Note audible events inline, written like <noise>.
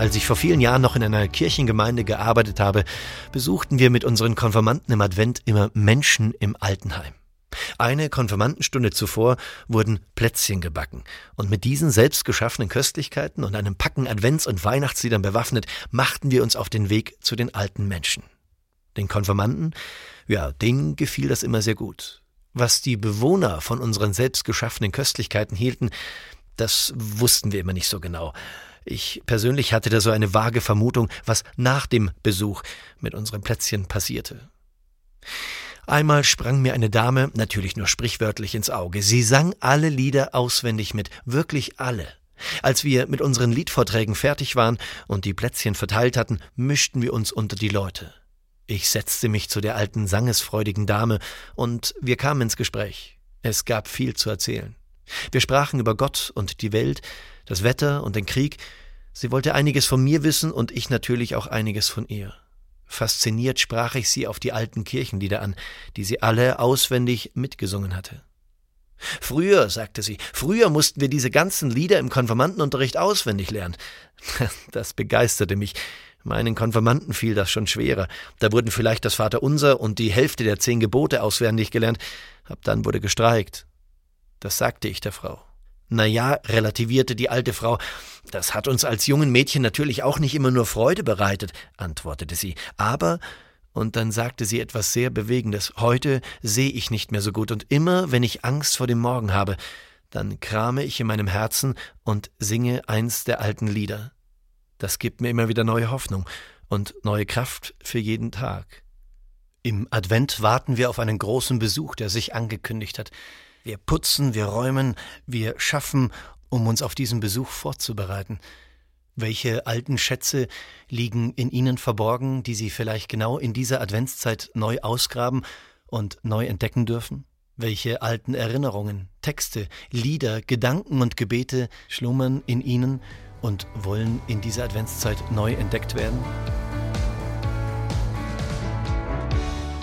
Als ich vor vielen Jahren noch in einer Kirchengemeinde gearbeitet habe, besuchten wir mit unseren Konfirmanden im Advent immer Menschen im Altenheim. Eine Konfirmandenstunde zuvor wurden Plätzchen gebacken, und mit diesen selbst geschaffenen Köstlichkeiten und einem Packen Advents- und Weihnachtsliedern bewaffnet, machten wir uns auf den Weg zu den alten Menschen. Den Konfirmanden, ja, denen gefiel das immer sehr gut. Was die Bewohner von unseren selbst geschaffenen Köstlichkeiten hielten, das wussten wir immer nicht so genau. Ich persönlich hatte da so eine vage Vermutung, was nach dem Besuch mit unseren Plätzchen passierte. Einmal sprang mir eine Dame, natürlich nur sprichwörtlich, ins Auge. Sie sang alle Lieder auswendig mit, wirklich alle. Als wir mit unseren Liedvorträgen fertig waren und die Plätzchen verteilt hatten, mischten wir uns unter die Leute. Ich setzte mich zu der alten sangesfreudigen Dame und wir kamen ins Gespräch. Es gab viel zu erzählen. Wir sprachen über Gott und die Welt, das Wetter und den Krieg. Sie wollte einiges von mir wissen und ich natürlich auch einiges von ihr. Fasziniert sprach ich sie auf die alten Kirchenlieder an, die sie alle auswendig mitgesungen hatte. Früher, sagte sie, früher mussten wir diese ganzen Lieder im Konfirmandenunterricht auswendig lernen. <laughs> Das begeisterte mich. Meinen Konfirmanden fiel das schon schwerer. Da wurden vielleicht das Vaterunser und die Hälfte der zehn Gebote auswendig gelernt. Ab dann wurde gestreikt. Das sagte ich der Frau. Na ja, relativierte die alte Frau, das hat uns als jungen Mädchen natürlich auch nicht immer nur Freude bereitet, antwortete sie. Aber, und dann sagte sie etwas sehr Bewegendes, heute sehe ich nicht mehr so gut, und immer, wenn ich Angst vor dem Morgen habe, dann krame ich in meinem Herzen und singe eins der alten Lieder. Das gibt mir immer wieder neue Hoffnung und neue Kraft für jeden Tag. Im Advent warten wir auf einen großen Besuch, der sich angekündigt hat. Wir putzen, wir räumen, wir schaffen, um uns auf diesen Besuch vorzubereiten. Welche alten Schätze liegen in Ihnen verborgen, die Sie vielleicht genau in dieser Adventszeit neu ausgraben und neu entdecken dürfen? Welche alten Erinnerungen, Texte, Lieder, Gedanken und Gebete schlummern in Ihnen und wollen in dieser Adventszeit neu entdeckt werden?